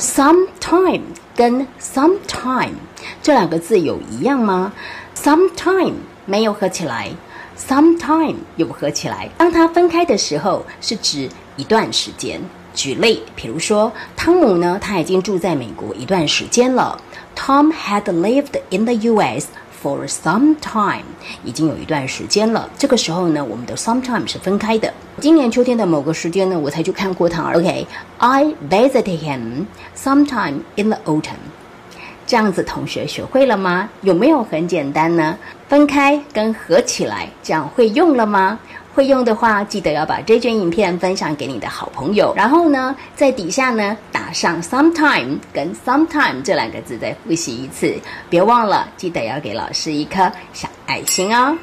Sometime 跟 sometime 这两个字有一样吗？Sometime 没有合起来，sometime 有合起来。当它分开的时候，是指一段时间。举例，比如说，汤姆呢，他已经住在美国一段时间了。Tom had lived in the U.S. for some time，已经有一段时间了。这个时候呢，我们的 sometime 是分开的。今年秋天的某个时间呢，我才去看过他。OK，I visited him sometime in the autumn。这样子，同学学会了吗？有没有很简单呢？分开跟合起来，这样会用了吗？会用的话，记得要把这卷影片分享给你的好朋友。然后呢，在底下呢上 sometime 跟 sometime 这两个字，再复习一次。别忘了，记得要给老师一颗小爱心哦。